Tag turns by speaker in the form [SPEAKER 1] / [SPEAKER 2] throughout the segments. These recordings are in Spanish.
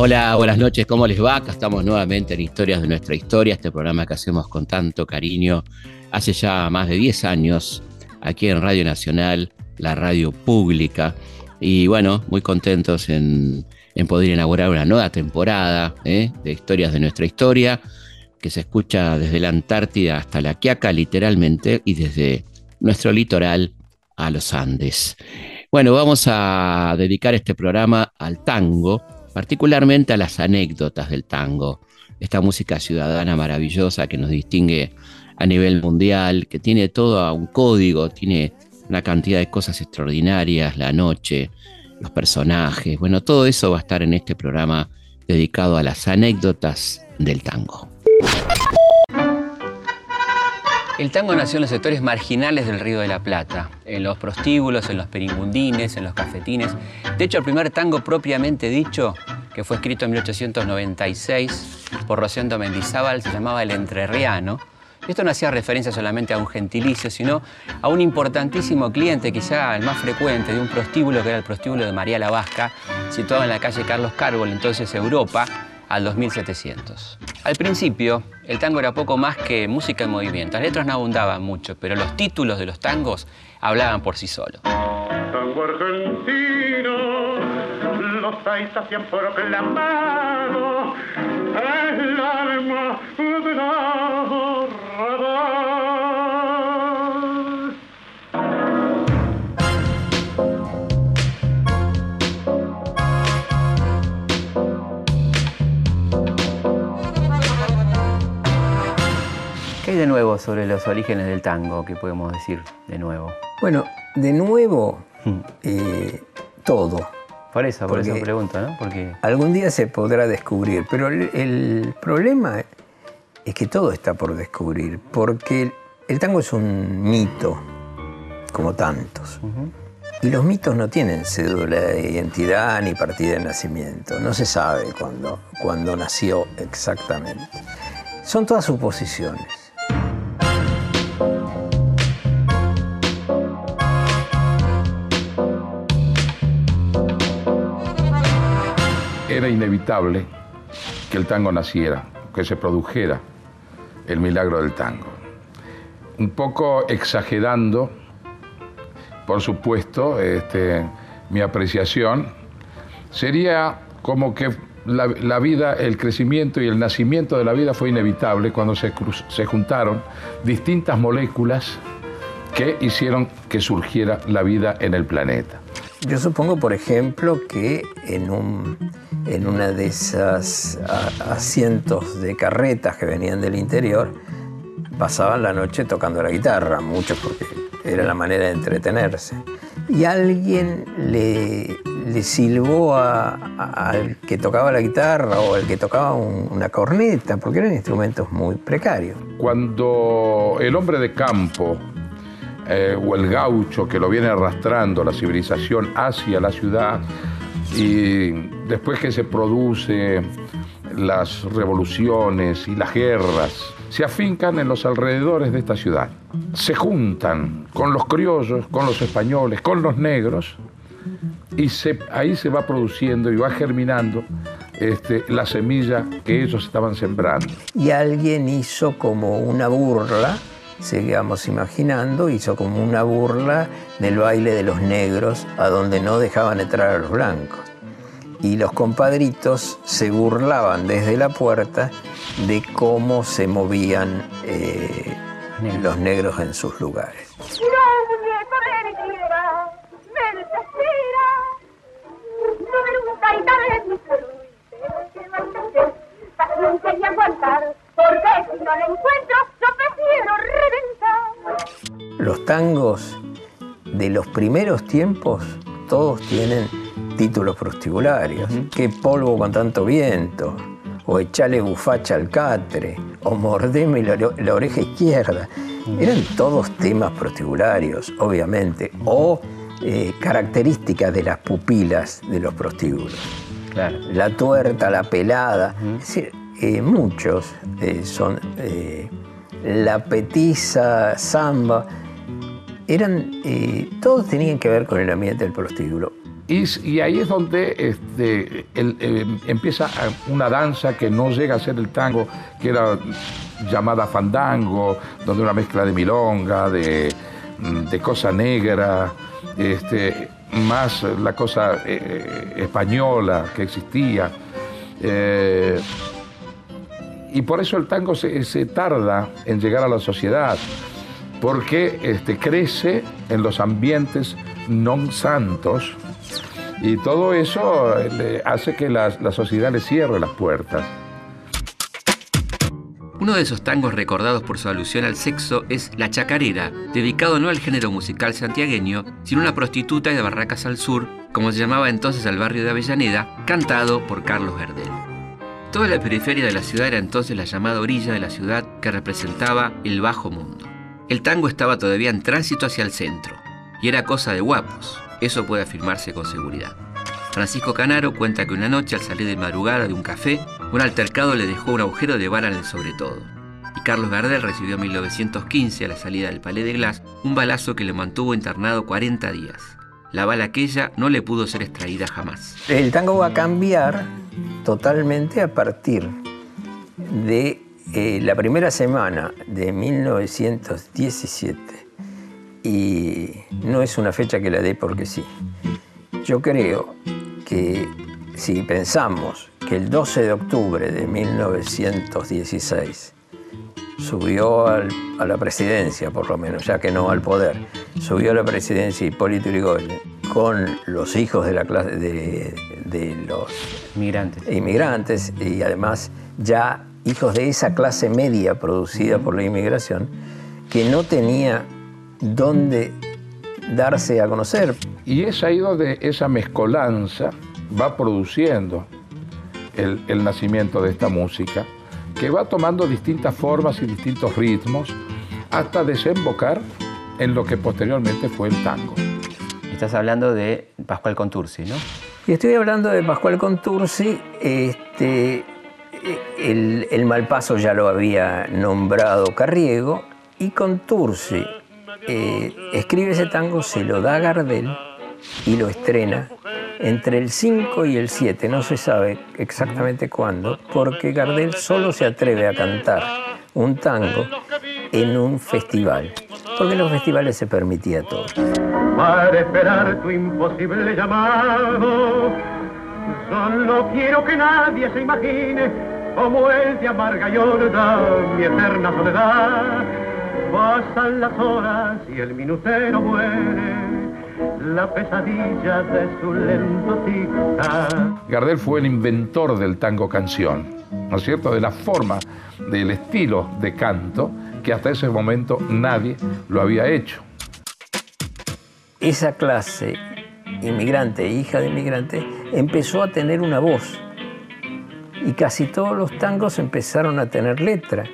[SPEAKER 1] Hola, buenas noches, ¿cómo les va? Acá estamos nuevamente en Historias de nuestra historia, este programa que hacemos con tanto cariño hace ya más de 10 años aquí en Radio Nacional, la radio pública. Y bueno, muy contentos en, poder inaugurar una nueva temporada ¿eh? de Historias de nuestra historia, que se escucha desde la Antártida hasta la Quiaca, literalmente, y desde nuestro litoral a los Andes. Bueno, vamos a dedicar este programa al tango, particularmente a las anécdotas del tango, esta música ciudadana maravillosa que nos distingue a nivel mundial, que tiene todo un código, tiene una cantidad de cosas extraordinarias, la noche, los personajes, bueno, todo eso va a estar en este programa dedicado a las anécdotas del tango. El tango nació en los sectores marginales del Río de la Plata, en los prostíbulos, en los peringundines, en los cafetines. De hecho, el primer tango propiamente dicho, que fue escrito en 1896 por Rosendo Mendizábal, se llamaba El Entrerriano. Esto no hacía referencia solamente a un gentilicio, sino a un importantísimo cliente, quizá el más frecuente, de un prostíbulo que era el prostíbulo de María la Vasca, situado en la calle Carlos Carbol, entonces Europa, al 2700. Al principio, el tango era poco más que música en movimiento. Las letras no abundaban mucho, pero los títulos de los tangos hablaban por sí solos.
[SPEAKER 2] Tango argentino, los han proclamado el alma de
[SPEAKER 1] nuevo sobre los orígenes del tango? ¿Qué podemos decir de nuevo?
[SPEAKER 3] Bueno, de nuevo, hmm. eh, todo.
[SPEAKER 1] Por eso, por eso pregunto, ¿no? Porque...
[SPEAKER 3] Algún día se podrá descubrir, pero el, problema es que todo está por descubrir, porque el tango es un mito, como tantos. Y los mitos no tienen cédula de identidad ni partida de nacimiento. No se sabe cuándo, cuándo nació exactamente. Son todas suposiciones.
[SPEAKER 4] Era inevitable que el tango naciera, que se produjera el milagro del tango. Un poco exagerando, por supuesto, este, mi apreciación, sería como que la, vida, el crecimiento y el nacimiento de la vida fue inevitable cuando se, se juntaron distintas moléculas que hicieron que surgiera la vida en el planeta.
[SPEAKER 3] Yo supongo, por ejemplo, que en, un, en una de esas asientos de carretas que venían del interior, pasaban la noche tocando la guitarra, muchos porque era la manera de entretenerse. Y alguien le, le silbó al que tocaba la guitarra o al que tocaba una corneta, porque eran instrumentos muy precarios.
[SPEAKER 4] Cuando el hombre de campo eh, o el gaucho que lo viene arrastrando la civilización hacia la ciudad y después que se produce las revoluciones y las guerras, se afincan en los alrededores de esta ciudad. Se juntan con los criollos, con los españoles, con los negros, y ahí se va produciendo y va germinando este, la semilla que ellos estaban sembrando.
[SPEAKER 3] Y alguien hizo como una burla sigamos imaginando, hizo como una burla del baile de los negros a donde no dejaban entrar a los blancos. Y los compadritos se burlaban desde la puerta de cómo se movían eh, los negros en sus lugares. Porque si no lo encuentro, los tangos de los primeros tiempos, todos tienen títulos prostibularios. Qué polvo con tanto viento, o echale bufacha al catre, o mordeme la, oreja izquierda. Eran todos temas prostibularios, obviamente, o eh, características de las pupilas de los prostíbulos. La tuerta, la pelada. Es decir, eh, muchos eh, son la petiza, samba. eran, eh, todos tenían que ver con el ambiente del prostíbulo.
[SPEAKER 4] Y, ahí es donde este, eh, empieza una danza que no llega a ser el tango, que era llamada fandango, donde una mezcla de milonga, de, de cosa negra, este, más la cosa eh, española que existía. Eh, y por eso el tango se, tarda en llegar a la sociedad, porque este, crece en los ambientes non santos y todo eso hace que la, la sociedad le cierre las puertas.
[SPEAKER 1] Uno de esos tangos recordados por su alusión al sexo es La Chacarera, dedicado no al género musical santiagueño, sino a una prostituta de Barracas al Sur, como se llamaba entonces al barrio de Avellaneda, cantado por Carlos Gardel. Toda la periferia de la ciudad era entonces la llamada orilla de la ciudad que representaba el bajo mundo. El tango estaba todavía en tránsito hacia el centro, y era cosa de guapos, eso puede afirmarse con seguridad. Francisco Canaro cuenta que una noche al salir de madrugada de un café, un altercado le dejó un agujero de bala en el sobre todo. Y Carlos Gardel recibió en 1915, a la salida del Palais de Glass, un balazo que le mantuvo internado 40 días. La bala aquella no le pudo ser extraída jamás.
[SPEAKER 3] El tango va a cambiar totalmente a partir de eh, la primera semana de 1917. Y no es una fecha que la dé porque sí. Yo creo que si pensamos que el 12 de octubre de 1916 subió a la presidencia, por lo menos, ya que no al poder, subió a la presidencia Hipólito Yrigoyen con los hijos de, la clase, de, los
[SPEAKER 1] inmigrantes.
[SPEAKER 3] inmigrantes y además ya hijos de esa clase media producida por la inmigración, que no tenía dónde darse a conocer.
[SPEAKER 4] Y es ahí donde esa mezcolanza va produciendo el, nacimiento de esta música, que va tomando distintas formas y distintos ritmos hasta desembocar en lo que posteriormente fue el tango.
[SPEAKER 1] Estás hablando de Pascual Contursi, ¿no?
[SPEAKER 3] Estoy hablando de Pascual Contursi. Este, el, el Malpaso ya lo había nombrado Carriego y Contursi eh, escribe ese tango, se lo da a Gardel y lo estrena entre el 5 y el 7, no se sabe exactamente cuándo, porque Gardel solo se atreve a cantar un tango en un festival, porque en los festivales se permitía todo.
[SPEAKER 2] Para esperar tu imposible llamado, solo quiero que nadie se imagine como el de amarga y mi eterna soledad Pasan las horas y el minutero muere, la pesadilla de su lento
[SPEAKER 4] Gardel fue el inventor del tango canción, ¿no es cierto? De la forma, del estilo de canto que hasta ese momento nadie lo había hecho.
[SPEAKER 3] Esa clase inmigrante, hija de inmigrante, empezó a tener una voz y casi todos los tangos empezaron a tener letra.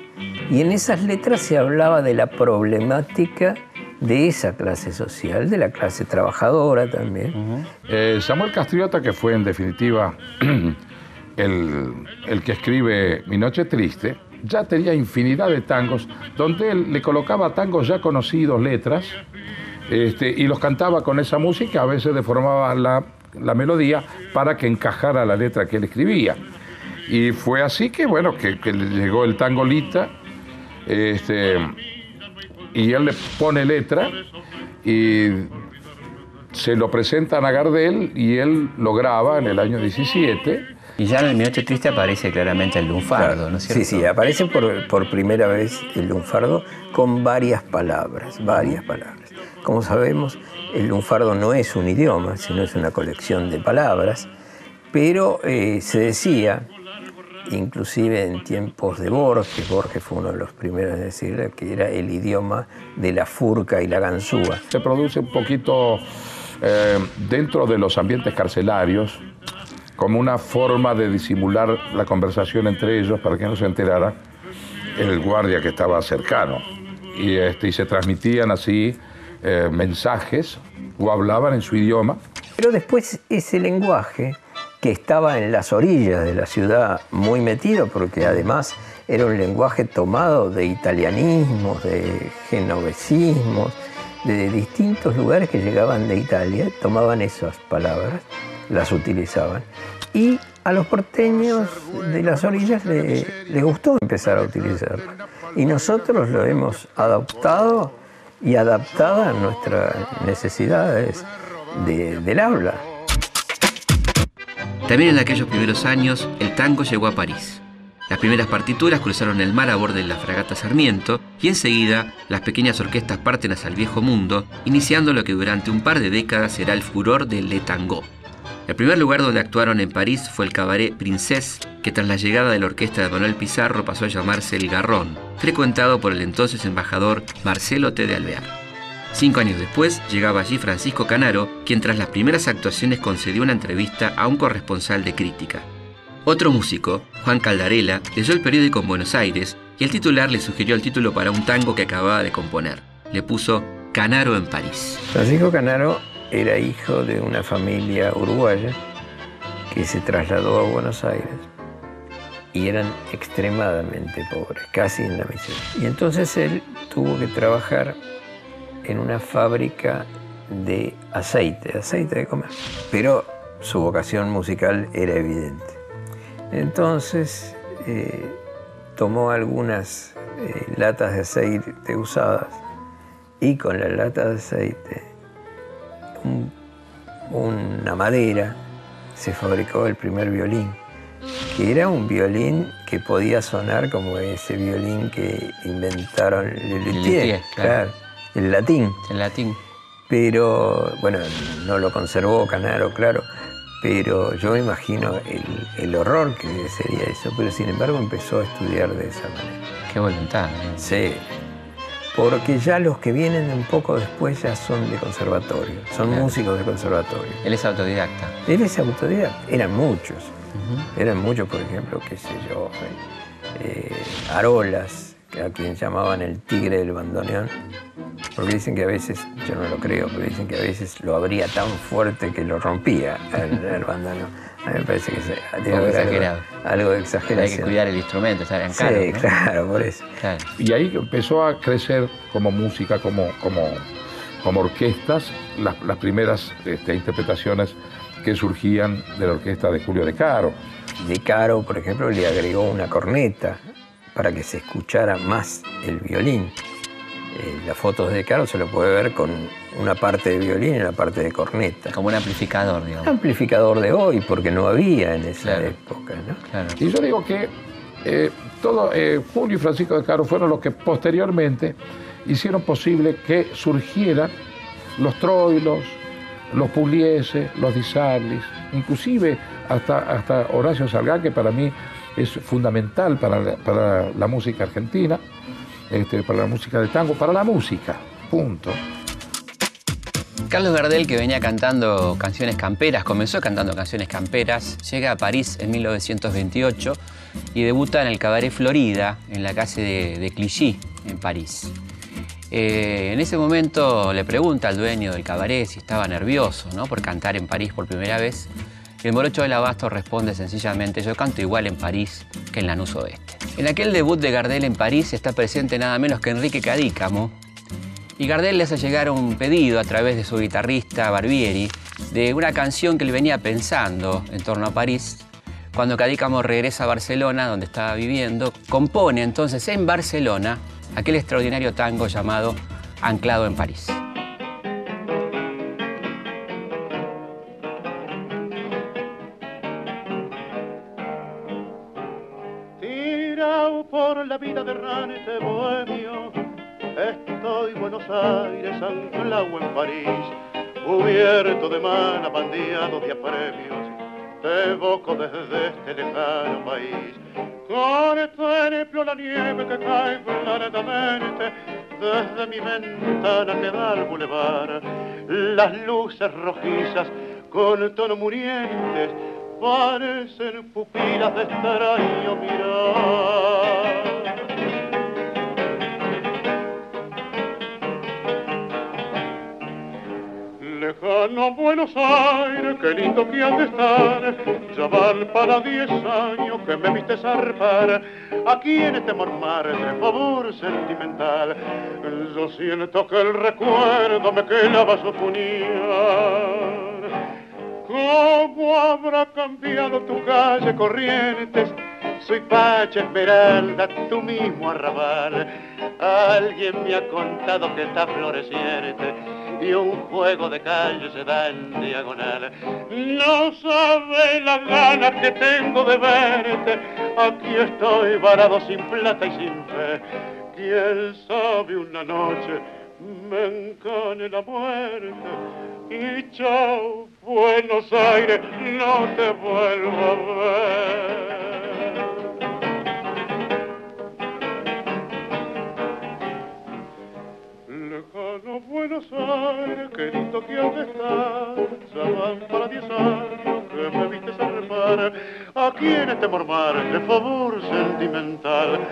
[SPEAKER 3] Y en esas letras se hablaba de la problemática de esa clase social, de la clase trabajadora también.
[SPEAKER 4] Eh, Samuel Castriota, que fue en definitiva el, que escribe Mi Noche Triste, ya tenía infinidad de tangos donde él le colocaba tangos ya conocidos, letras, este, y los cantaba con esa música, a veces deformaba la, melodía para que encajara la letra que él escribía. Y fue así que, bueno, que, que llegó el tangolita este, y él le pone letra y se lo presentan a Gardel y él lo graba en el año 17.
[SPEAKER 1] Y ya en el Minuto Triste aparece claramente el lunfardo, ¿no es cierto?
[SPEAKER 3] Sí, sí, aparece por, por primera vez el lunfardo con varias palabras, varias palabras. Como sabemos, el lunfardo no es un idioma, sino es una colección de palabras, pero eh, se decía inclusive en tiempos de Borges, Borges fue uno de los primeros a decir que era el idioma de la furca y la ganzúa.
[SPEAKER 4] Se produce un poquito eh, dentro de los ambientes carcelarios, como una forma de disimular la conversación entre ellos para que no se enterara el guardia que estaba cercano. Y, este, y se transmitían así eh, mensajes o hablaban en su idioma.
[SPEAKER 3] Pero después ese lenguaje que estaba en las orillas de la ciudad muy metido, porque además era un lenguaje tomado de italianismos, de genovesismos, de distintos lugares que llegaban de Italia, tomaban esas palabras, las utilizaban. Y a los porteños de las orillas les gustó empezar a utilizarlo. Y nosotros lo hemos adoptado y adaptado a nuestras necesidades del habla.
[SPEAKER 1] También en aquellos primeros años, el tango llegó a París. Las primeras partituras cruzaron el mar a bordo de la fragata Sarmiento y enseguida las pequeñas orquestas parten hacia el viejo mundo, iniciando lo que durante un par de décadas será el furor del Le Tango. El primer lugar donde actuaron en París fue el cabaret Princess, que tras la llegada de la orquesta de Manuel Pizarro pasó a llamarse El Garrón, frecuentado por el entonces embajador Marcelo T. de Alvear. Cinco años después llegaba allí Francisco Canaro, quien tras las primeras actuaciones concedió una entrevista a un corresponsal de crítica. Otro músico, Juan Caldarela, leyó el periódico en Buenos Aires y el titular le sugirió el título para un tango que acababa de componer. Le puso Canaro en París.
[SPEAKER 3] Francisco Canaro era hijo de una familia uruguaya que se trasladó a Buenos Aires y eran extremadamente pobres, casi en la miseria. Y entonces él tuvo que trabajar en una fábrica de aceite, aceite de comer. Pero su vocación musical era evidente. Entonces eh, tomó algunas eh, latas de aceite usadas y con la lata de aceite, una madera, se fabricó el primer violín, que era un violín que podía sonar como ese violín que inventaron
[SPEAKER 1] el
[SPEAKER 3] claro. el latín.
[SPEAKER 1] El latín.
[SPEAKER 3] Pero, bueno, no lo conservó Canaro, claro, pero yo imagino el, horror que sería eso, pero sin embargo empezó a estudiar de esa manera.
[SPEAKER 1] Qué voluntad.
[SPEAKER 3] ¿eh? Sí, porque ya los que vienen un poco después ya son de conservatorio, son músicos de conservatorio.
[SPEAKER 1] Él es autodidacta.
[SPEAKER 3] Él es autodidacta, eran muchos, eran muchos, por ejemplo, qué sé yo, eh, Arolas, a quien llamaban el tigre del bandoneón, porque dicen que a veces, yo no lo creo, pero dicen que a veces lo abría tan fuerte que lo rompía el, bandoneón. A mí me parece que
[SPEAKER 1] tiene exagerado.
[SPEAKER 3] Algo, de exageración.
[SPEAKER 1] Hay que cuidar el instrumento, estar en caro.
[SPEAKER 3] Sí, claro, por eso.
[SPEAKER 4] Y ahí empezó a crecer como música, como, como, como orquestas, las, las primeras este, interpretaciones que surgían de la orquesta de Julio De Caro.
[SPEAKER 3] De Caro, por ejemplo, le agregó una corneta para que se escuchara más el violín. Eh, las fotos de Caro se lo puede ver con una parte de violín y una parte de corneta.
[SPEAKER 1] Como un amplificador, digamos.
[SPEAKER 3] Un amplificador de hoy, porque no había en esa época, ¿no?
[SPEAKER 4] Y yo digo que eh, todo, eh, Julio y Francisco de Caro fueron los que posteriormente hicieron posible que surgieran los troilos, los Pugliese, los Di inclusive hasta, hasta Horacio Salgán, que para mí es fundamental para la, música argentina, este, para la música de tango, para la música, punto.
[SPEAKER 1] Carlos Gardel, que venía cantando canciones camperas, comenzó cantando canciones camperas, llega a París en 1928 y debuta en el Cabaret Florida, en la calle de, Clichy, en París. Eh, en ese momento le pregunta al dueño del cabaret si estaba nervioso ¿no? por cantar en París por primera vez el morocho del abasto responde sencillamente, yo canto igual en París que en Lanús Oeste. En aquel debut de Gardel en París está presente nada menos que Enrique Cadícamo, y Gardel le hace llegar un pedido a través de su guitarrista Barbieri de una canción que él venía pensando en torno a París. Cuando Cadícamo regresa a Barcelona, donde estaba viviendo, compone entonces en Barcelona aquel extraordinario tango llamado Anclado en París.
[SPEAKER 2] La vida de ranete bohemio. Estoy Buenos Aires, anclado en París, cubierto de mana, bandeado de apremios. Te evoco desde este lejano país. Contemplo la nieve que cae claramente desde mi ventana que da al bulevar. Las luces rojizas con tono murientes parecen pupilas de extraño mirar. Lejano Buenos Aires, qué lindo que han de estar. Ya van para diez años que me viste zarpar. Aquí en este mormar de favor sentimental. Yo siento que el recuerdo me clava su puñal. ¿Cómo habrá cambiado tu calle Corrientes? Soy Pacha Esmeralda, tu mismo arrabal. Alguien me ha contado que está floreciente y un juego de calle se da en diagonal. No sabe la gana que tengo de verte. Aquí estoy varado sin plata y sin fe. Quién sabe una noche me encane la muerte y chao Buenos Aires, no te vuelvo a ver. Lejano Buenos Aires, querido que has de estar, ya van para diez años que me viste a repar, aquí en este mormar de favor sentimental,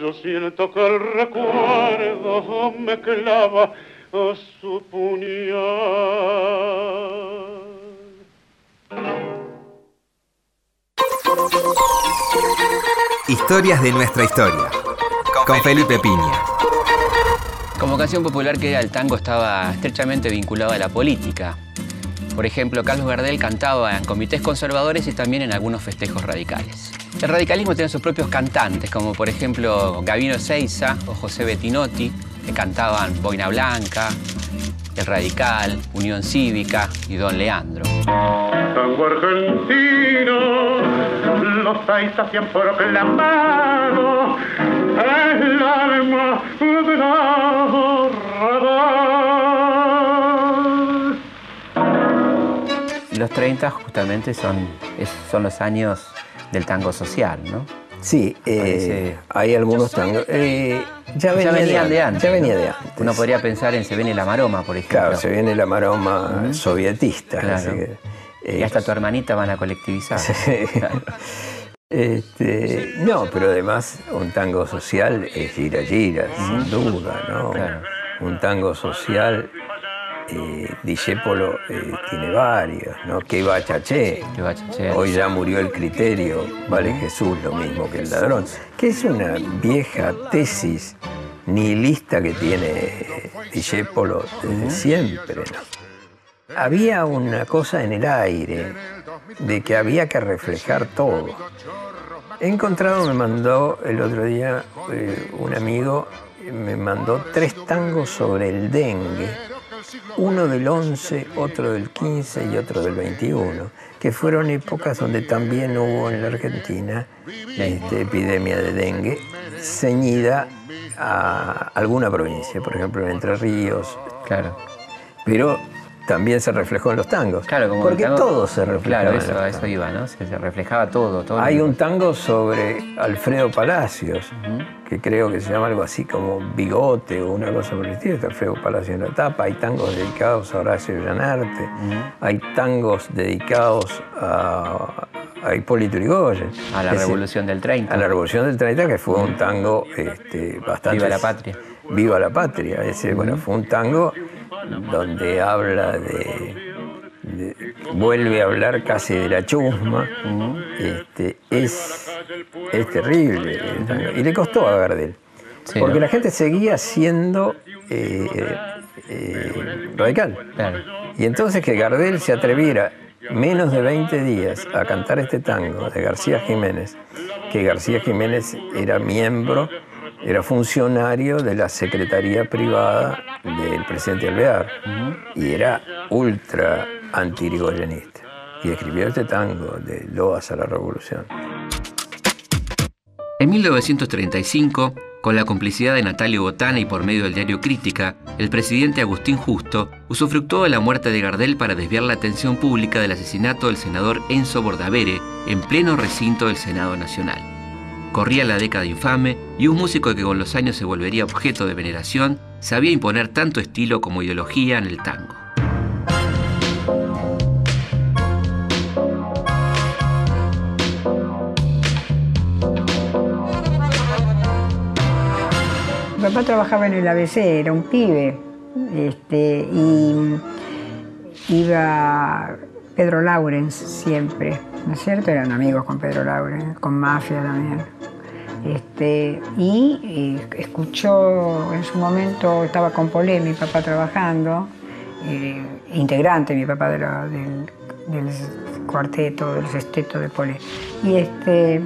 [SPEAKER 2] yo siento que el recuerdo me clava a su puñal.
[SPEAKER 5] Historias de nuestra historia. Con Felipe Piña.
[SPEAKER 1] Como canción popular que el tango estaba estrechamente vinculado a la política. Por ejemplo, Carlos Gardel cantaba en comités conservadores y también en algunos festejos radicales. El radicalismo tiene sus propios cantantes, como por ejemplo Gavino Seiza o José Bettinotti, que cantaban Boina Blanca, El Radical, Unión Cívica y Don Leandro.
[SPEAKER 2] Tango argentino, los Seiza hacían proclamado el alma de la radar.
[SPEAKER 1] Los 30 justamente son, son los años del tango social, ¿no?
[SPEAKER 3] Sí, eh, hay algunos tangos. eh, ya, venía
[SPEAKER 1] ya venían de antes.
[SPEAKER 3] Ya venía
[SPEAKER 1] ¿no?
[SPEAKER 3] de antes.
[SPEAKER 1] Uno podría pensar en Se viene la maroma, por ejemplo.
[SPEAKER 3] Claro, se viene la maroma sovietista.
[SPEAKER 1] Claro.
[SPEAKER 3] así que,
[SPEAKER 1] Y
[SPEAKER 3] eh,
[SPEAKER 1] hasta tu hermanita van a colectivizar. Claro.
[SPEAKER 3] Este, no, pero además un tango social es gira gira, sin duda, ¿no?
[SPEAKER 1] Claro.
[SPEAKER 3] Un tango social, eh, Discépolo eh, tiene varios, ¿no? Que iba a Chaché.
[SPEAKER 1] Que va a Chaché.
[SPEAKER 3] Hoy ya murió el criterio, vale Jesús lo mismo que el ladrón. Que es una vieja tesis nihilista que tiene Discépolo desde siempre, ¿no? Había una cosa en el aire de que había que reflejar todo. He encontrado, me mandó el otro día eh, un amigo, me mandó tres tangos sobre el dengue, uno del 11, otro del 15 y otro del 21, que fueron épocas donde también hubo en la Argentina este, epidemia de dengue, ceñida a alguna provincia, por ejemplo en Entre Ríos,
[SPEAKER 1] Claro.
[SPEAKER 3] pero también se reflejó en los tangos.
[SPEAKER 1] Claro, como
[SPEAKER 3] porque
[SPEAKER 1] tango-
[SPEAKER 3] todo se reflejó.
[SPEAKER 1] Claro, eso, eso iba, ¿no? Se, se reflejaba todo. todo
[SPEAKER 3] Hay un tango sobre Alfredo Palacios, que creo que se llama algo así como Bigote o una cosa por el estilo, está Alfredo Palacios en la tapa. Hay tangos dedicados a Horacio Llanarte, hay tangos dedicados a, a Hipólito Yrigoyen.
[SPEAKER 1] A la
[SPEAKER 3] se-
[SPEAKER 1] revolución del 30.
[SPEAKER 3] a la Revolución del 30, que fue un tango este, bastante...
[SPEAKER 1] Viva la patria.
[SPEAKER 3] Viva la patria. Es decir, bueno, fue un tango donde habla de, de- vuelve a hablar casi de la chusma. Este, es, es terrible. Y le costó a Gardel.
[SPEAKER 1] Sí,
[SPEAKER 3] porque
[SPEAKER 1] ¿no?
[SPEAKER 3] la gente seguía siendo eh, eh, radical.
[SPEAKER 1] Claro.
[SPEAKER 3] Y entonces que Gardel se atreviera menos de 20 días a cantar este tango de García Jiménez, que García Jiménez era miembro, era funcionario de la Secretaría Privada del presidente Alvear y era ultra antirigoyenista. Y escribió este tango de Loas a la Revolución.
[SPEAKER 6] En 1935, con la complicidad de Natalio Botana y por medio del diario Crítica, el presidente Agustín Justo usufructuó de la muerte de Gardel para desviar la atención pública del asesinato del senador Enzo Bordavere en pleno recinto del Senado Nacional. Corría la década infame y un músico que con los años se volvería objeto de veneración sabía imponer tanto estilo como ideología en el tango.
[SPEAKER 7] Mi papá trabajaba en el ABC, era un pibe. Este, y iba Pedro Laurens siempre, ¿no es cierto? Eran amigos con Pedro Laurens, con Mafia también. Este, y eh, escuchó en su momento, estaba con Polé, mi papá trabajando, eh, integrante, mi papá del, del, cuarteto, del sexteto de Polé. Y, este,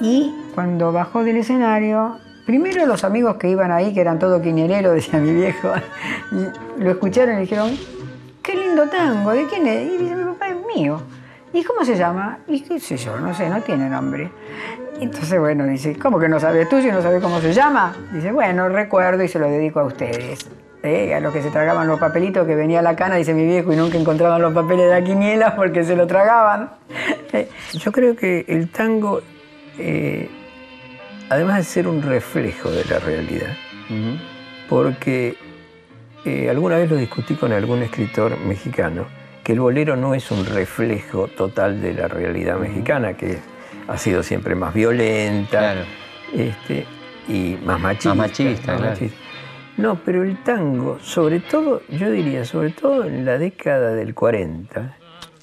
[SPEAKER 7] y cuando bajó del escenario, primero los amigos que iban ahí, que eran todo quiniereros, decía mi viejo, lo escucharon y dijeron, qué lindo tango, ¿de quién es? Y dice, mi papá es mío. ¿Y cómo se llama? Y qué sé yo, no sé, no tiene nombre. Entonces, bueno, dice, ¿cómo que no sabes tú si no sabes cómo se llama? Dice, bueno, recuerdo y se lo dedico a ustedes. ¿eh? A los que se tragaban los papelitos que venía a la cana, dice mi viejo, y nunca encontraban los papeles de la quiniela porque se lo tragaban.
[SPEAKER 3] Yo creo que el tango, eh, además de ser un reflejo de la realidad, porque eh, alguna vez lo discutí con algún escritor mexicano, que el bolero no es un reflejo total de la realidad mexicana, que ha sido siempre más violenta este, y más machista.
[SPEAKER 1] Más machista,
[SPEAKER 3] No, pero el tango, sobre todo, yo diría, sobre todo en la década del 40,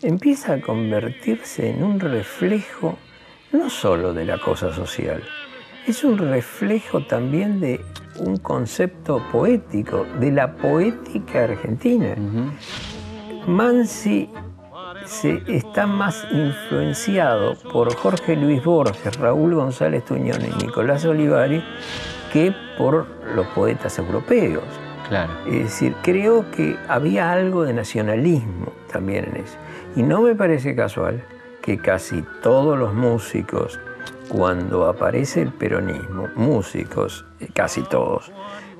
[SPEAKER 3] empieza a convertirse en un reflejo no solo de la cosa social, es un reflejo también de un concepto poético, de la poética argentina. Mansi se está más influenciado por Jorge Luis Borges, Raúl González Tuñón y Nicolás Olivari que por los poetas europeos.
[SPEAKER 1] Claro.
[SPEAKER 3] Es decir, creo que había algo de nacionalismo también en eso. Y no me parece casual que casi todos los músicos cuando aparece el peronismo, músicos, eh, casi todos,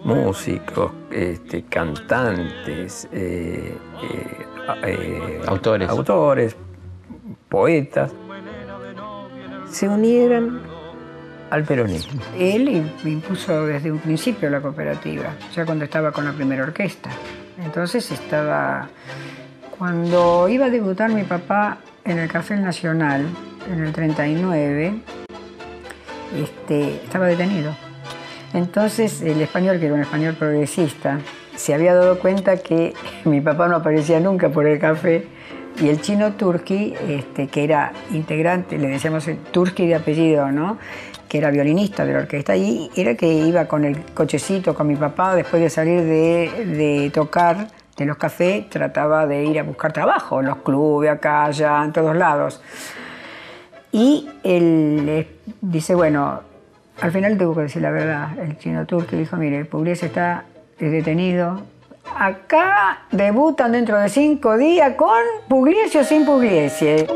[SPEAKER 3] músicos, este, cantantes, eh,
[SPEAKER 1] eh, autores.
[SPEAKER 3] autores, poetas, se unieran al peronismo.
[SPEAKER 7] Él impuso desde un principio la cooperativa, ya cuando estaba con la primera orquesta. Entonces estaba... Cuando iba a debutar mi papá en el Café Nacional, en el 39, este, estaba detenido. Entonces el español, que era un español progresista, se había dado cuenta que mi papá no aparecía nunca por el café y el chino Turki, este, que era integrante, le decíamos Turki de apellido, ¿no? que era violinista de la orquesta, y era que iba con el cochecito con mi papá después de salir de, de tocar de los cafés, trataba de ir a buscar trabajo en los clubes, acá, allá, en todos lados. Y él dice, bueno, al final tengo que decir la verdad, el chino turco dijo, mire, Pugliese está detenido. Acá debutan dentro de cinco días con Pugliese o sin Pugliese.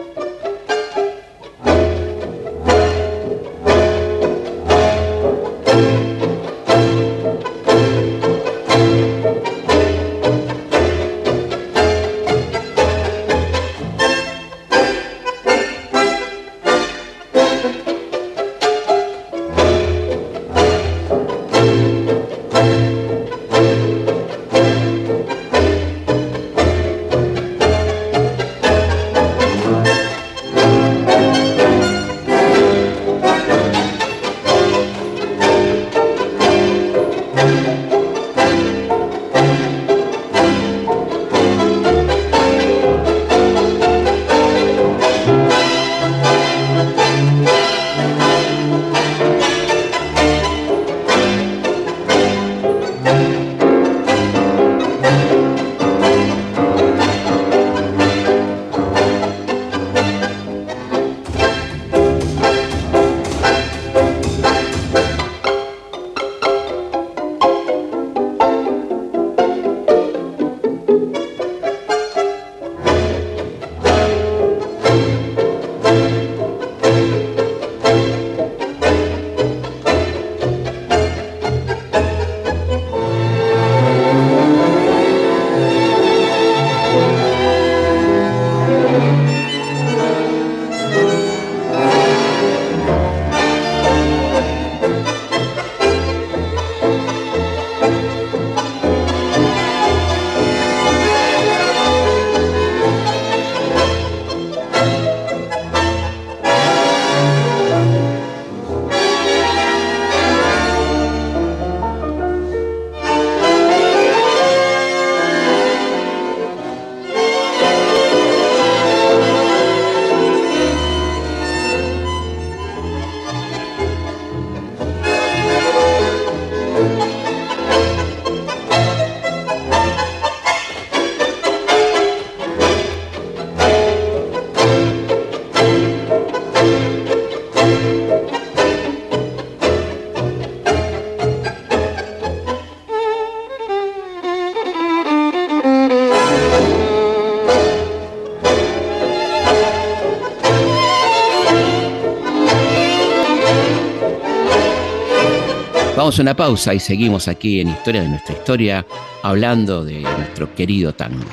[SPEAKER 1] Vamos a una pausa y seguimos aquí en Historia de nuestra historia, hablando de nuestro querido tango.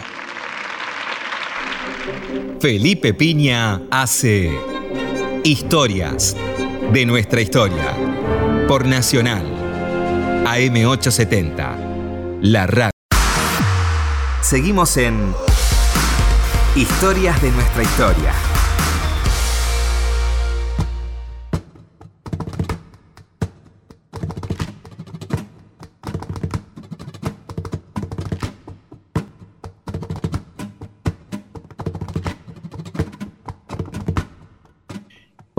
[SPEAKER 5] Felipe Piña hace Historias de nuestra historia por Nacional AM870, la radio. Seguimos en Historias de nuestra historia.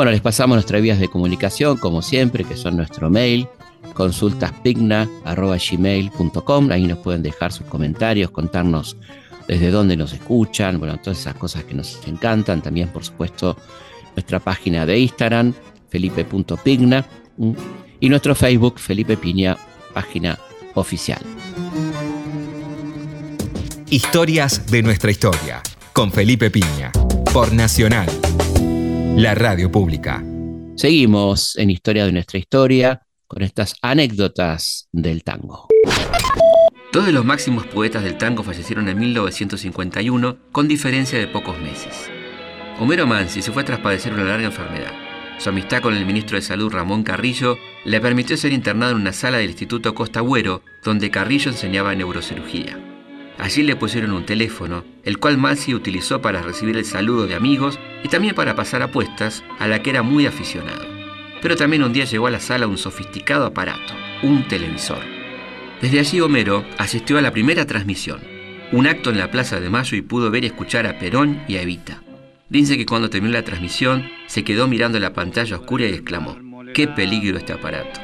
[SPEAKER 1] Bueno, les pasamos nuestras vías de comunicación, como siempre, que son nuestro mail, consultaspigna.gmail.com. Ahí nos pueden dejar sus comentarios, contarnos desde dónde nos escuchan, bueno, todas esas cosas que nos encantan. También, por supuesto, nuestra página de Instagram, felipe.pigna, y nuestro Facebook, Felipe Piña, página oficial.
[SPEAKER 5] Historias de nuestra historia, con Felipe Piña, por Nacional la radio pública.
[SPEAKER 1] Seguimos en Historia de nuestra historia con estas anécdotas del tango.
[SPEAKER 6] Todos los máximos poetas del tango fallecieron en 1951 con diferencia de pocos meses. Homero Mansi se fue tras padecer una larga enfermedad. Su amistad con el ministro de Salud Ramón Carrillo le permitió ser internado en una sala del Instituto Costa Agüero, donde Carrillo enseñaba neurocirugía. Allí le pusieron un teléfono, el cual Mansi utilizó para recibir el saludo de amigos y también para pasar apuestas, a la que era muy aficionado. Pero también un día llegó a la sala un sofisticado aparato, un televisor. Desde allí Homero asistió a la primera transmisión, un acto en la Plaza de Mayo y pudo ver y escuchar a Perón y a Evita. Dice que cuando terminó la transmisión se quedó mirando la pantalla oscura y exclamó, ¡qué peligro este aparato!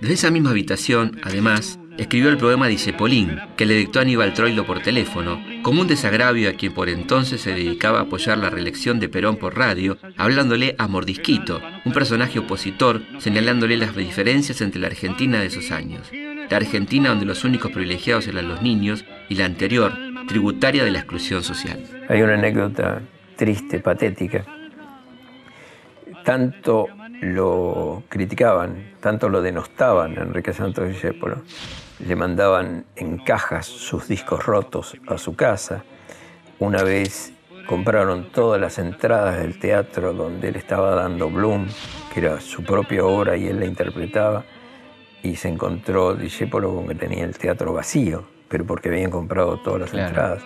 [SPEAKER 6] Desde esa misma habitación, además, escribió el poema Dicepolín, que le dictó Aníbal Troilo por teléfono, como un desagravio a quien por entonces se dedicaba a apoyar la reelección de Perón por radio, hablándole a Mordisquito, un personaje opositor, señalándole las diferencias entre la Argentina de esos años. La Argentina donde los únicos privilegiados eran los niños y la anterior, tributaria de la exclusión social.
[SPEAKER 3] Hay una anécdota triste, patética. Tanto lo criticaban, tanto lo denostaban a Enrique Santos Discépolo, le mandaban en cajas sus discos rotos a su casa. Una vez compraron todas las entradas del teatro donde él estaba dando Bloom, que era su propia obra y él la interpretaba, y se encontró Discépolo con que tenía el teatro vacío, pero porque habían comprado todas las entradas.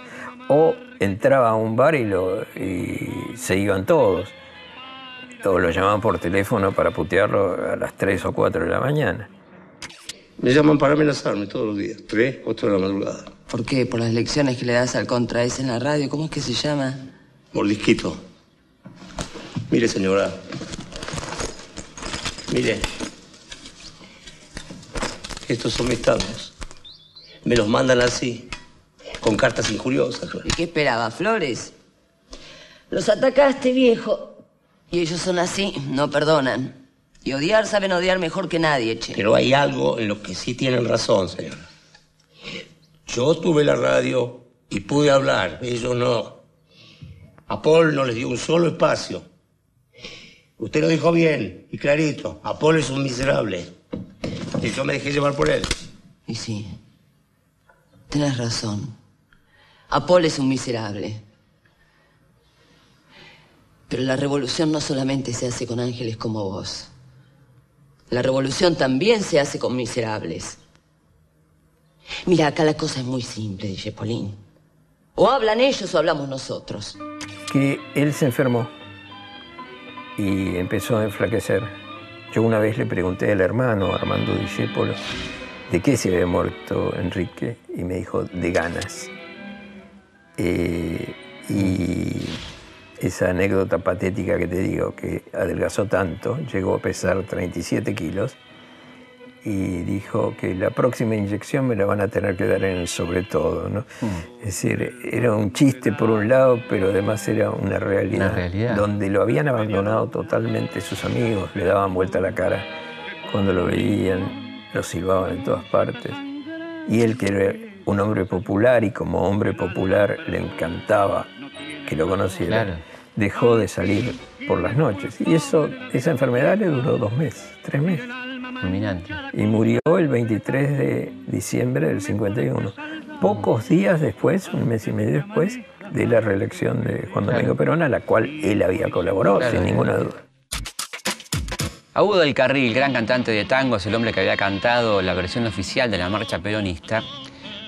[SPEAKER 3] O entraba a un bar y, lo, y se iban todos o lo llamaban por teléfono para putearlo a las 3 o 4 de la mañana.
[SPEAKER 8] Me llaman para amenazarme todos los días, 3, 8 de la madrugada.
[SPEAKER 9] ¿Por qué? ¿Por las lecciones que le das al contra ese en la radio? ¿Cómo es que se llama?
[SPEAKER 8] Mordisquito. Mire, señora. Mire. Estos son mis tangos. Me los mandan así, con cartas injuriosas.
[SPEAKER 9] ¿Y qué esperaba? ¿Flores?
[SPEAKER 10] Los atacaste, viejo.
[SPEAKER 9] Y ellos son así, no perdonan. Y odiar saben odiar mejor que nadie, che.
[SPEAKER 8] Pero hay algo en lo que sí tienen razón, señora. Yo tuve la radio y pude hablar, ellos no. A Paul no les dio un solo espacio. Usted lo dijo bien y clarito. A Paul es un miserable. Y yo me dejé llevar por él.
[SPEAKER 9] Y sí, tenés razón. A Paul es un miserable. Pero la revolución no solamente se hace con ángeles como vos. La revolución también se hace con miserables. Mira, acá la cosa es muy simple, dice Polín. O hablan ellos o hablamos nosotros.
[SPEAKER 3] Que él se enfermó y empezó a enflaquecer. Yo una vez le pregunté al hermano Armando Discépolo de qué se había muerto Enrique y me dijo de ganas. Eh, y esa anécdota patética que te digo, que adelgazó tanto, llegó a pesar 37 kilos, y dijo que la próxima inyección me la van a tener que dar en el sobre todo. ¿no? Mm. Es decir, era un chiste por un lado, pero además era una realidad, una realidad, donde lo habían abandonado totalmente sus amigos, le daban vuelta a la cara cuando lo veían, lo silbaban en todas partes. Y él, que era un hombre popular y como hombre popular le encantaba que lo conociera dejó de salir por las noches. Y eso, esa enfermedad le duró dos meses, tres meses.
[SPEAKER 1] fulminante.
[SPEAKER 3] Y murió el 23 de diciembre del 51. Pocos días después, un mes y medio después, de la reelección de Juan Domingo Perón, a la cual él había colaborado, sin ninguna duda.
[SPEAKER 1] Agudo del Carril, gran cantante de tangos, el hombre que había cantado la versión oficial de la marcha peronista,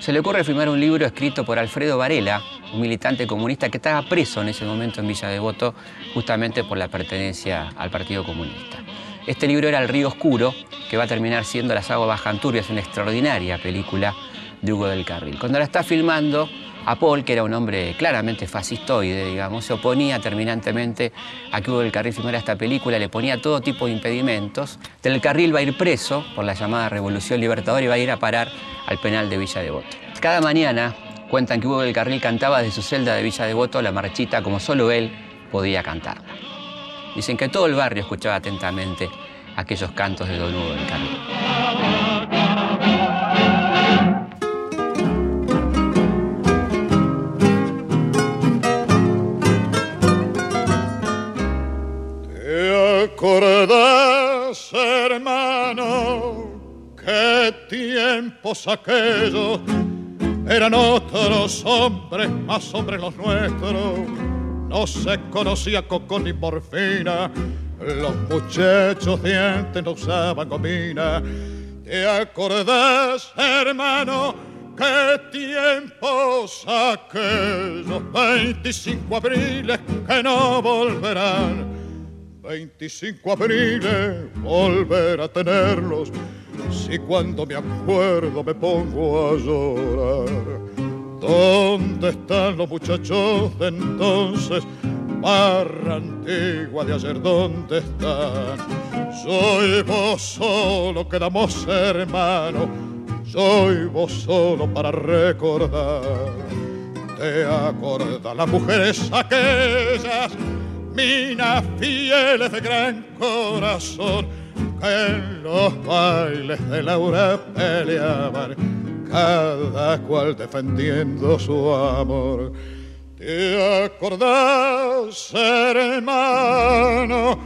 [SPEAKER 1] se le ocurre firmar un libro escrito por Alfredo Varela, un militante comunista que estaba preso en ese momento en Villa Devoto, justamente por la pertenencia al Partido Comunista. Este libro era El Río Oscuro, que va a terminar siendo Las aguas bajan turbias, una extraordinaria película de Hugo del Carril. Cuando la está filmando, a Paul, que era un hombre claramente fascistoide, digamos, se oponía terminantemente a que Hugo del Carril filmara esta película, le ponía todo tipo de impedimentos. Del Carril va a ir preso por la llamada Revolución Libertadora y va a ir a parar al penal de Villa Devoto. Cada mañana cuentan que Hugo del Carril cantaba desde su celda de Villa Devoto la marchita como solo él podía cantarla. Dicen que todo el barrio escuchaba atentamente aquellos cantos de Don Hugo del Carril.
[SPEAKER 6] ¿Te acordás, hermano, qué tiempos aquellos eran otros hombres, más hombres los nuestros? No se conocía coco ni morfina, los muchachos de antes no usaban gomina. ¿Te acordás, hermano, qué tiempos aquellos 25 abriles que no volverán? 25 abriles volver a tenerlos si cuando me acuerdo me pongo a llorar. ¿Dónde están los muchachos de entonces? Barra antigua de ayer, ¿dónde están? Soy vos solo, quedamos hermano, soy vos solo para recordar. ¿Te acordas las mujeres aquellas? Minas fieles de gran corazón en los bailes de Laura peleaban, cada cual defendiendo su amor. ¿Te acordás, hermano?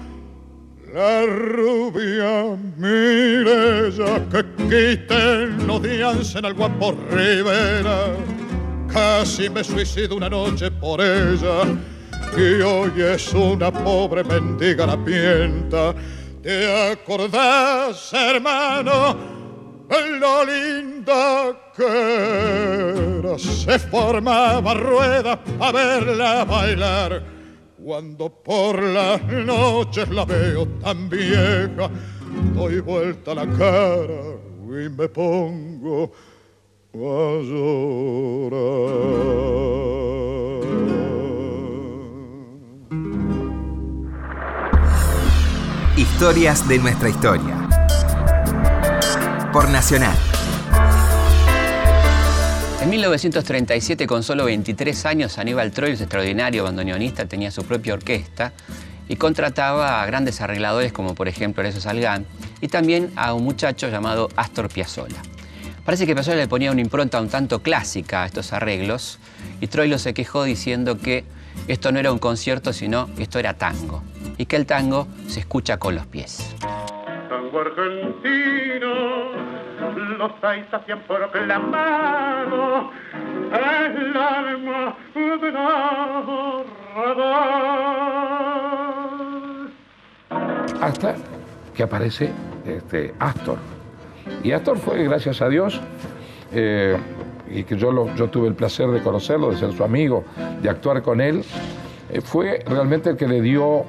[SPEAKER 6] La rubia Mirella que quiten los días en el guapo Rivera. Casi me suicido una noche por ella y hoy es una pobre mendiga rapienta. ¿Te acordás, hermano, lo linda que era? Se formaba rueda para verla bailar. Cuando por las noches la veo tan vieja, doy vuelta la cara y me pongo a llorar.
[SPEAKER 5] Historias de nuestra historia. Por Nacional.
[SPEAKER 1] En 1937, con solo 23 años, Aníbal Troils, extraordinario bandoneonista, tenía su propia orquesta y contrataba a grandes arregladores como por ejemplo Lorenzo Salgán y también a un muchacho llamado Astor Piazzolla. Parece que Piazzolla le ponía una impronta un tanto clásica a estos arreglos y Troilo se quejó diciendo que esto no era un concierto, sino que esto era tango y que el tango se escucha con los pies.
[SPEAKER 11] Tango argentino, los se han proclamado el alma de narrador.
[SPEAKER 4] hasta que aparece este, Astor. Y Astor fue, gracias a Dios, eh, y que yo, lo- yo tuve el placer de conocerlo, de ser su amigo, de actuar con él, eh, fue realmente el que le dio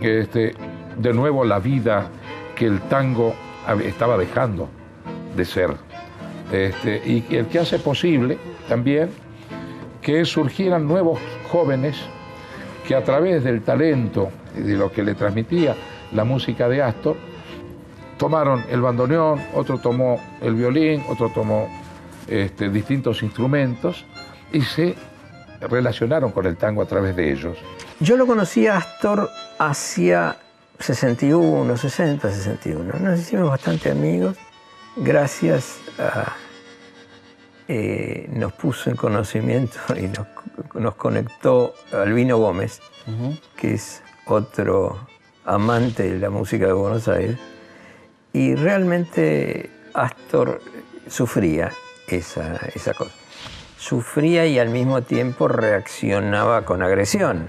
[SPEAKER 4] este, de nuevo la vida que el tango estaba dejando de ser. Este, y el que hace posible también que surgieran nuevos jóvenes que a través del talento y de lo que le transmitía la música de Astor, tomaron el bandoneón, otro tomó el violín, otro tomó este, distintos instrumentos y se relacionaron con el tango a través de ellos.
[SPEAKER 3] Yo lo conocí a Astor hacia 61, 60, 61. Nos hicimos bastante amigos gracias a... eh, nos puso en conocimiento y nos, nos conectó Albino Gómez, que es otro amante de la música de Buenos Aires. Y realmente Astor sufría esa, esa cosa. Sufría y al mismo tiempo reaccionaba con agresión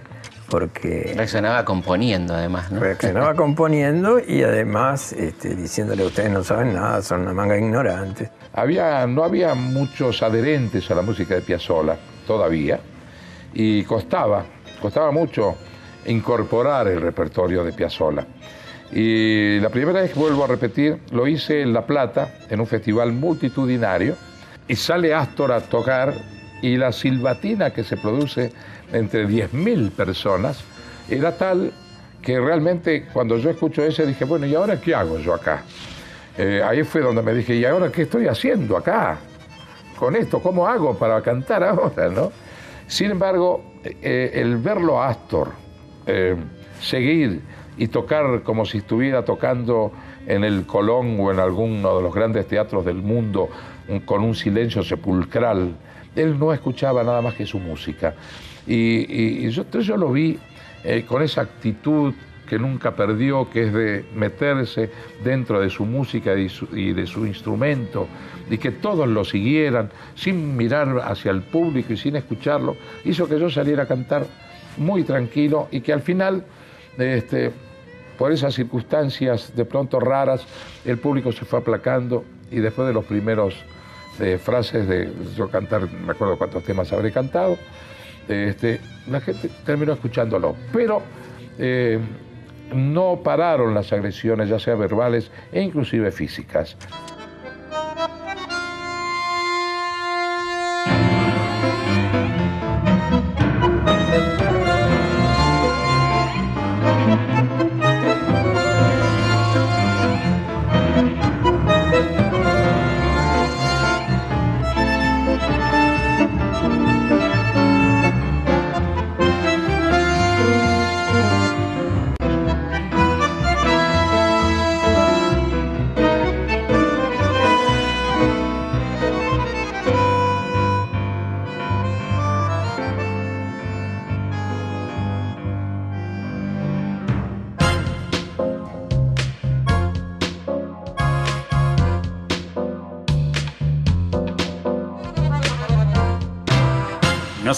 [SPEAKER 3] porque...
[SPEAKER 1] Reaccionaba componiendo además, ¿no?
[SPEAKER 3] Reaccionaba componiendo y además este, diciéndole ustedes no saben nada, son una manga ignorante.
[SPEAKER 4] Había, no había muchos adherentes a la música de Piazzolla todavía y costaba, costaba mucho incorporar el repertorio de Piazzolla. Y la primera vez que vuelvo a repetir, lo hice en La Plata, en un festival multitudinario, y sale Astor a tocar y la silbatina que se produce entre 10.000 personas era tal que realmente cuando yo escucho eso dije, bueno, ¿y ahora qué hago yo acá? Eh, ahí fue donde me dije, ¿y ahora qué estoy haciendo acá? Con esto, ¿cómo hago para cantar ahora? ¿no? Sin embargo, eh, el verlo a Astor eh, seguir y tocar como si estuviera tocando en el Colón o en alguno de los grandes teatros del mundo con un silencio sepulcral, él no escuchaba nada más que su música. Y, yo, yo, lo vi eh, con esa actitud que nunca perdió, que es de meterse dentro de su música y, de su instrumento, y que todos lo siguieran sin mirar hacia el público y sin escucharlo, hizo que yo saliera a cantar muy tranquilo y que al final, este, por esas circunstancias de pronto raras, el público se fue aplacando y después de los primeros de frases de yo cantar, me acuerdo cuántos temas habré cantado, este, la gente terminó escuchándolo. Pero eh, no pararon las agresiones, ya sea verbales e inclusive físicas.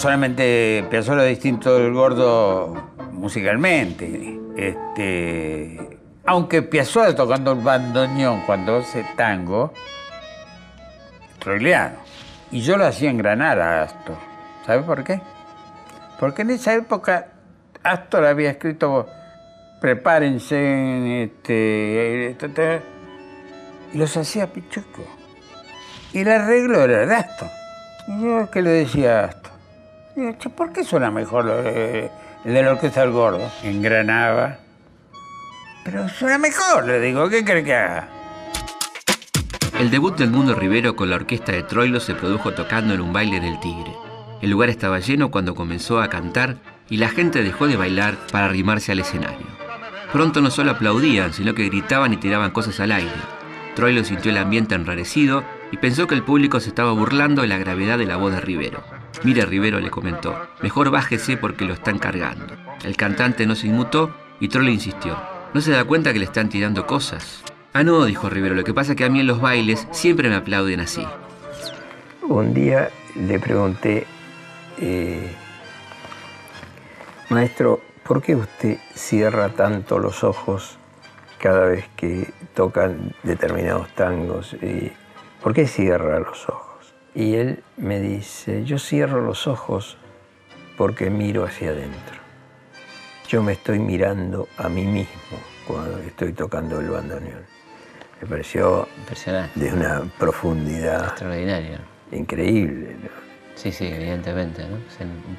[SPEAKER 12] Solamente Piazzolla distinto del gordo musicalmente. Este, aunque Piazzolla tocando el bandoneón cuando hace tango, troileano. Y yo lo hacía en Granada Astor. ¿Sabe por qué? Porque en esa época Astor había escrito prepárense, este, y los hacía pichuco. Y el arreglo era de Astor. Y yo que le decía Astor, ¿por qué suena mejor el de la orquesta del gordo? Engranaba. Pero suena mejor, le digo, ¿qué cree que haga?
[SPEAKER 6] El debut del Mundo Rivero con la orquesta de Troilo se produjo tocando en un baile del Tigre. El lugar estaba lleno cuando comenzó a cantar y la gente dejó de bailar para arrimarse al escenario. Pronto no solo aplaudían, sino que gritaban y tiraban cosas al aire. Troilo sintió el ambiente enrarecido y pensó que el público se estaba burlando de la gravedad de la voz de Rivero. Mire, Rivero le comentó, mejor bájese porque lo están cargando. El cantante no se inmutó y Troll insistió, ¿no se da cuenta que le están tirando cosas? Ah, no, dijo Rivero, lo que pasa es que a mí en los bailes siempre me aplauden así.
[SPEAKER 3] Un día le pregunté, eh, maestro, ¿por qué usted cierra tanto los ojos cada vez que tocan determinados tangos? ¿Y ¿Por qué cierra los ojos? Y él me dice, yo cierro los ojos porque miro hacia adentro. Yo me estoy mirando a mí mismo cuando estoy tocando el bandoneón. Me pareció de una profundidad
[SPEAKER 1] extraordinaria.
[SPEAKER 3] Increíble.
[SPEAKER 1] Sí, sí, evidentemente. ¿no?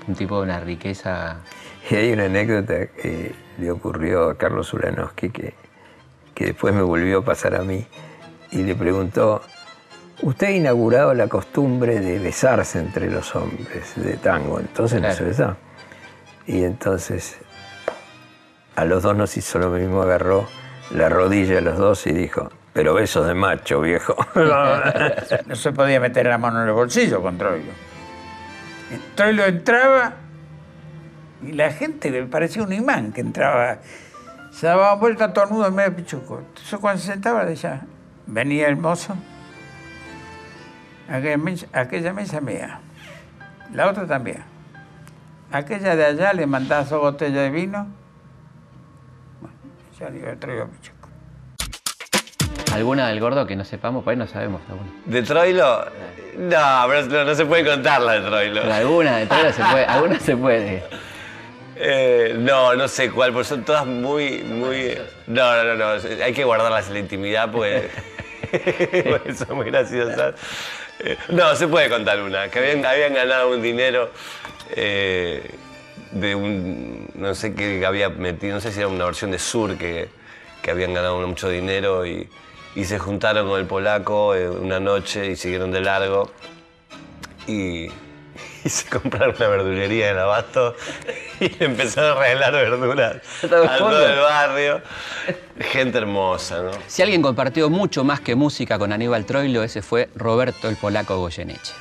[SPEAKER 1] un tipo de una riqueza.
[SPEAKER 3] Y hay una anécdota que le ocurrió a Carlos Ulanowski que, que después me volvió a pasar a mí y le preguntó, Usted ha inaugurado la costumbre de besarse entre los hombres de tango, entonces no se besaba. Y entonces a los dos nos hizo lo mismo, agarró la rodilla de los dos y dijo, pero besos de macho, viejo.
[SPEAKER 12] no se podía meter la mano en el bolsillo con Troilo. Troilo entraba y la gente le parecía un imán que entraba Se daba vuelta todo el mundo en medio de Pichuco. Entonces cuando se sentaba decía, venía el mozo, aquella mesa, aquella mesa mía, la otra también. Aquella de allá le mandaba su botella de vino. Bueno, ya le iba a a Pichuco.
[SPEAKER 6] ¿Alguna del gordo que no sepamos? Por ahí no sabemos alguna.
[SPEAKER 13] ¿De Troilo? No, pero no, no se puede contar la de Troilo.
[SPEAKER 6] Pero alguna de Troilo se puede, alguna se puede.
[SPEAKER 13] Eh, no, no sé cuál, porque son todas muy, muy... No, no, no, no, hay que guardarlas en la intimidad porque son muy graciosas. No, se puede contar una, que habían, habían ganado un dinero eh, de un, no sé qué había metido, no sé si era una versión de Sur que, que habían ganado mucho dinero y, y se juntaron con el polaco eh, una noche y siguieron de largo y, y se compraron una verdulería en Abasto y le empezaron a regalar verduras a todo el barrio. Gente hermosa, ¿no?
[SPEAKER 6] Si alguien compartió mucho más que música con Aníbal Troilo, ese fue Roberto el Polaco Goyeneche.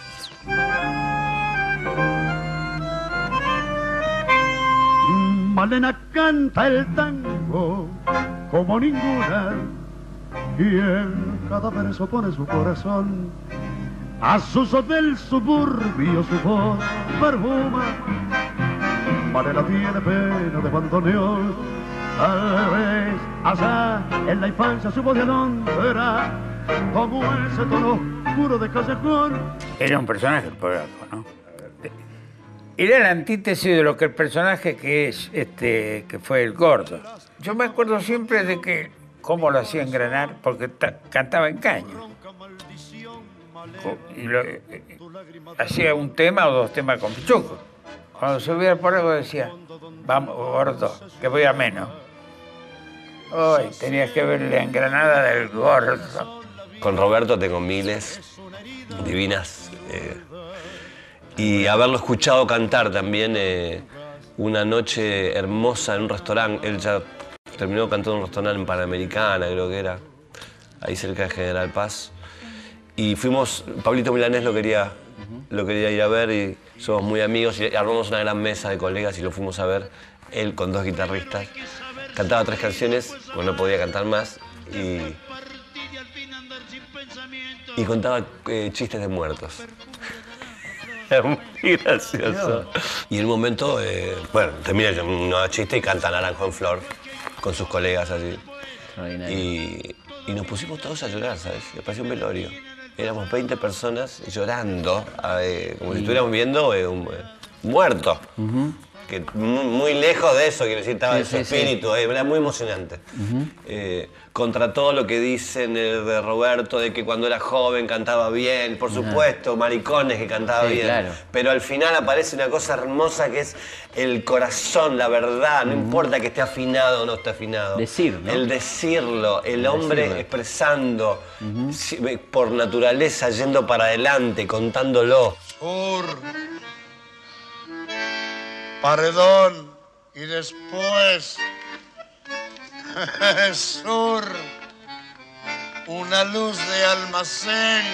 [SPEAKER 2] Malena canta el tango como ninguna y en cada verso pone su corazón. A sus del suburbio su voz perfuma. Malena tiene pena de bandoneón. Tal vez allá en la infancia su voz de era como ese tono oscuro de callejón.
[SPEAKER 12] Era un personaje el ¿no? Era la antítesis de lo que el personaje que es, este, que fue el gordo. Yo me acuerdo siempre de que cómo lo hacía engranar, porque ta- cantaba en caño. Eh, hacía un tema o dos temas con Pichuco. Cuando subía el polaco decía, vamos, gordo, que voy a menos. Hoy tenías que ver la engranada del gordo.
[SPEAKER 13] Con Roberto tengo miles divinas. eh, y haberlo escuchado cantar también eh, una noche hermosa en un restaurante. Él ya terminó cantando en un restaurante en Panamericana, creo que era, ahí cerca de General Paz. Y fuimos, Pablito Milanés lo quería, lo quería ir a ver y somos muy amigos y armamos una gran mesa de colegas y lo fuimos a ver, él con dos guitarristas. Cantaba tres canciones, pues no podía cantar más y, y contaba eh, chistes de muertos. Era muy gracioso. Y en un momento, eh, bueno, termina un chiste y canta Naranjo en Flor con sus colegas así. Y, y nos pusimos todos a llorar, ¿sabes? Le pareció un velorio. Éramos 20 personas llorando, eh, como si estuviéramos viendo eh, un eh, muerto. Que muy, muy lejos de eso, quiero decir, estaba
[SPEAKER 6] Sí,
[SPEAKER 13] en su
[SPEAKER 6] sí, sí.
[SPEAKER 13] espíritu, eh, era muy emocionante. Eh, contra todo lo que dicen eh, de Roberto, de que cuando era joven cantaba bien, por supuesto, maricones que cantaba
[SPEAKER 6] Sí,
[SPEAKER 13] bien.
[SPEAKER 6] claro.
[SPEAKER 13] Pero al final aparece una cosa hermosa que es el corazón, la verdad, no importa que esté afinado o no esté afinado.
[SPEAKER 6] Decir, ¿no?
[SPEAKER 13] El decirlo, el hombre
[SPEAKER 6] decirlo.
[SPEAKER 13] expresando, por naturaleza, yendo para adelante, contándolo.
[SPEAKER 14] Sur, Paredón y después Sur, una luz de almacén.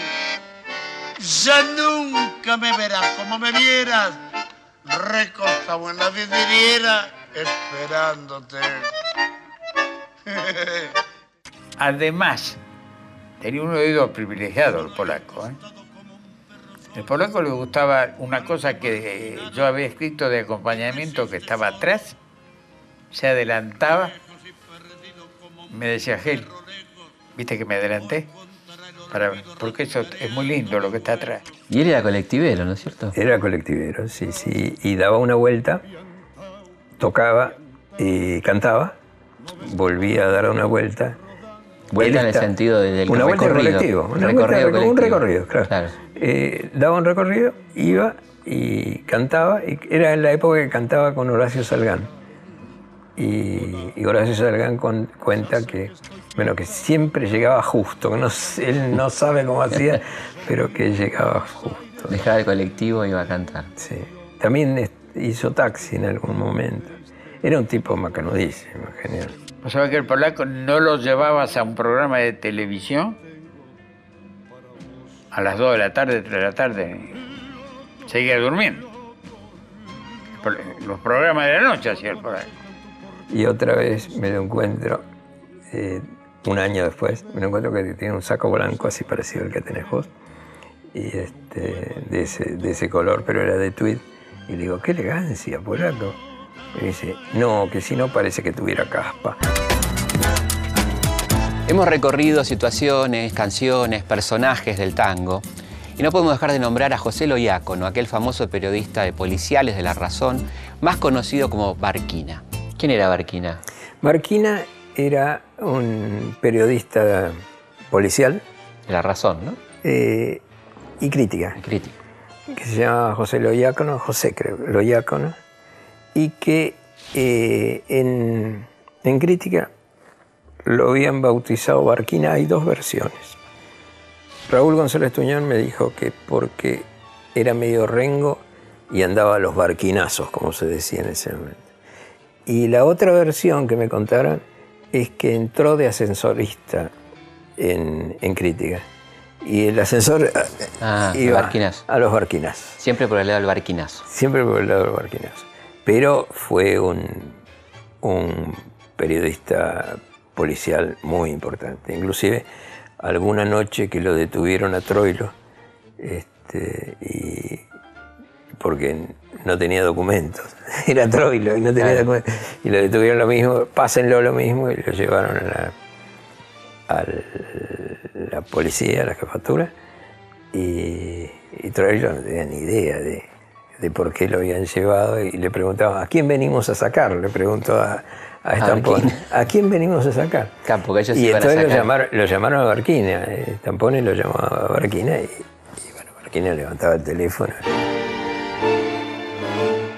[SPEAKER 14] Ya nunca me verás como me vieras, recostado en la vidriera, esperándote.
[SPEAKER 12] Además, tenía un oído privilegiado el polaco. ¿eh? El polaco le gustaba una cosa que eh, yo había escrito de acompañamiento que estaba atrás, se adelantaba, me decía, Gel, ¿viste que me adelanté? Para, porque eso es muy lindo lo que está atrás.
[SPEAKER 6] Y él era colectivero, ¿no es cierto?
[SPEAKER 3] Era colectivero, sí, sí. Y daba una vuelta, tocaba y cantaba, volvía a dar una vuelta.
[SPEAKER 6] Vuelta en el sentido de- del
[SPEAKER 3] una vuelta
[SPEAKER 6] recorrido.
[SPEAKER 3] colectivo. Una
[SPEAKER 6] Recorrido
[SPEAKER 3] vuelta. Un recorrido, claro.
[SPEAKER 6] Claro.
[SPEAKER 3] Eh, daba un recorrido, iba y cantaba. Y era en la época que cantaba con Horacio Salgán. Y, y Horacio Salgán con- cuenta que, bueno, que siempre llegaba justo, que no, él no sabe cómo hacía, pero que llegaba justo.
[SPEAKER 6] Dejaba el colectivo y iba a cantar.
[SPEAKER 3] Sí. También hizo taxi en algún momento. Era un tipo macanudísimo, genial.
[SPEAKER 12] ¿Vos sabés que el polaco no lo llevabas a un programa de televisión? A las 2 de la tarde, 3 de la tarde. Seguía durmiendo. Los programas de la noche hacía el polaco.
[SPEAKER 3] Y otra vez me lo encuentro, eh, un año después, me lo encuentro que tiene un saco blanco así parecido al que tenés vos, y este, de, ese, de ese color, pero era de tweed. Y le digo, qué elegancia, polaco. Y dice, no, que si no parece que tuviera caspa.
[SPEAKER 6] Hemos recorrido situaciones, canciones, personajes del tango y no podemos dejar de nombrar a José Loiácono, aquel famoso periodista de policiales de La Razón, más conocido como Barquina. ¿Quién era Barquina?
[SPEAKER 3] Barquina era un periodista policial.
[SPEAKER 6] De La Razón, ¿no?
[SPEAKER 3] Eh, y crítica.
[SPEAKER 6] crítica.
[SPEAKER 3] Que se llamaba José Loiácono, José creo, Loiácono, y que eh, en, en crítica lo habían bautizado Barquina. Hay dos versiones. Raúl González Tuñón me dijo que porque era medio rengo y andaba a los barquinazos, como se decía en ese momento. Y la otra versión que me contaron es que entró de ascensorista en, en crítica. Y el ascensor
[SPEAKER 6] Ah,
[SPEAKER 3] iba
[SPEAKER 6] barquinazo.
[SPEAKER 3] a los barquinazos.
[SPEAKER 6] Siempre por el lado del barquinazo.
[SPEAKER 3] Siempre por el lado del barquinazo. Pero fue un, un periodista policial muy importante. Inclusive alguna noche que lo detuvieron a Troilo, este, y, porque no tenía documentos. Era Troilo y no tenía documentos. Y lo detuvieron lo mismo, pásenlo lo mismo, y lo llevaron a la, a la policía, a la jefatura. Y, y Troilo no tenía ni idea de, de por qué lo habían llevado y le preguntaba, ¿a quién venimos a sacar? Le preguntó a, a. ¿a quién venimos a sacar?
[SPEAKER 6] Claro, porque ellos
[SPEAKER 3] y
[SPEAKER 6] iban a
[SPEAKER 3] entonces lo llamaron, lo llamaron a Barquina, eh, Tampone lo llamó a Barquina y, y bueno, Barquina levantaba el teléfono.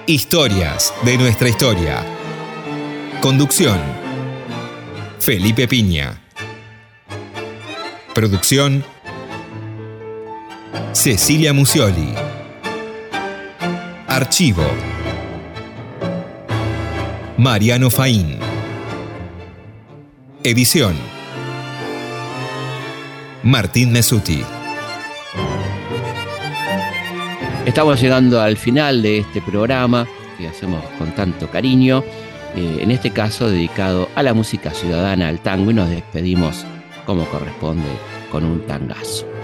[SPEAKER 5] Historias de nuestra historia. Conducción. Felipe Piña. Producción. Cecilia Musioli. Archivo. Mariano Faín. Edición. Martín Mesuti.
[SPEAKER 1] Estamos llegando al final de este programa que hacemos con tanto cariño, eh, en este caso dedicado a la música ciudadana, al tango, y nos despedimos como corresponde con un tangazo.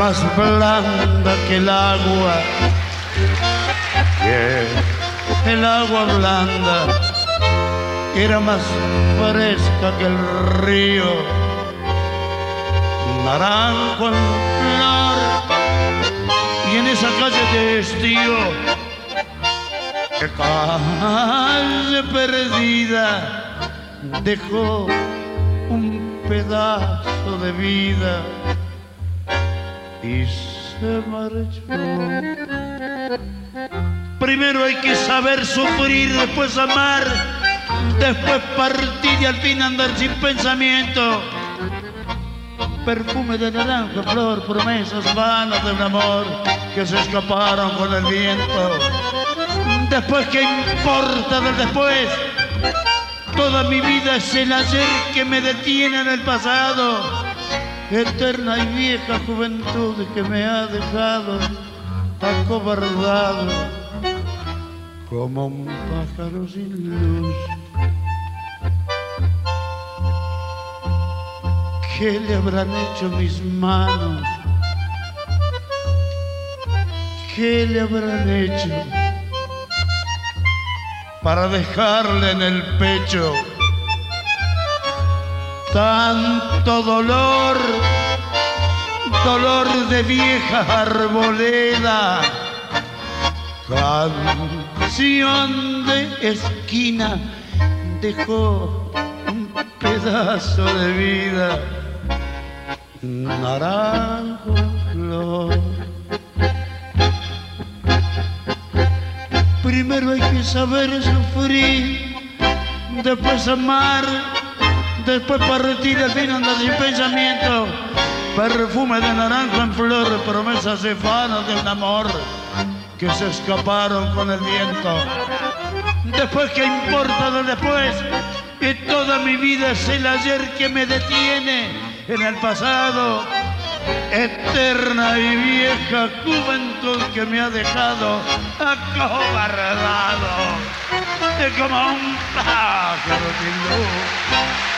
[SPEAKER 14] Más blanda que el agua, que el agua blanda, era más fresca que el río, naranjo en flor, y en esa calle de estío, que calle perdida, dejó un pedazo de vida y se marchó. Primero hay que saber sufrir, después amar, después partir y al fin andar sin pensamiento. Perfume de naranja, flor, promesas vanas de un amor que se escaparon con el viento. Después, ¿qué importa del después? Toda mi vida es el ayer que me detiene en el pasado eterna y vieja juventud que me ha dejado acobardado como un pájaro sin luz. ¿Qué le habrán hecho mis manos? ¿Qué le habrán hecho para dejarle en el pecho tanto dolor, dolor de vieja arboleda, canción de esquina, dejó un pedazo de vida, naranjo flor. Primero hay que saber sufrir, después amar Después partir el fin anda sin pensamiento. Perfume de naranja en flor, promesas y fanas de un amor que se escaparon con el viento. Después que importa de después, que toda mi vida es el ayer que me detiene en el pasado. Eterna y vieja juventud que me ha dejado acobardado como un pájaro sin luz.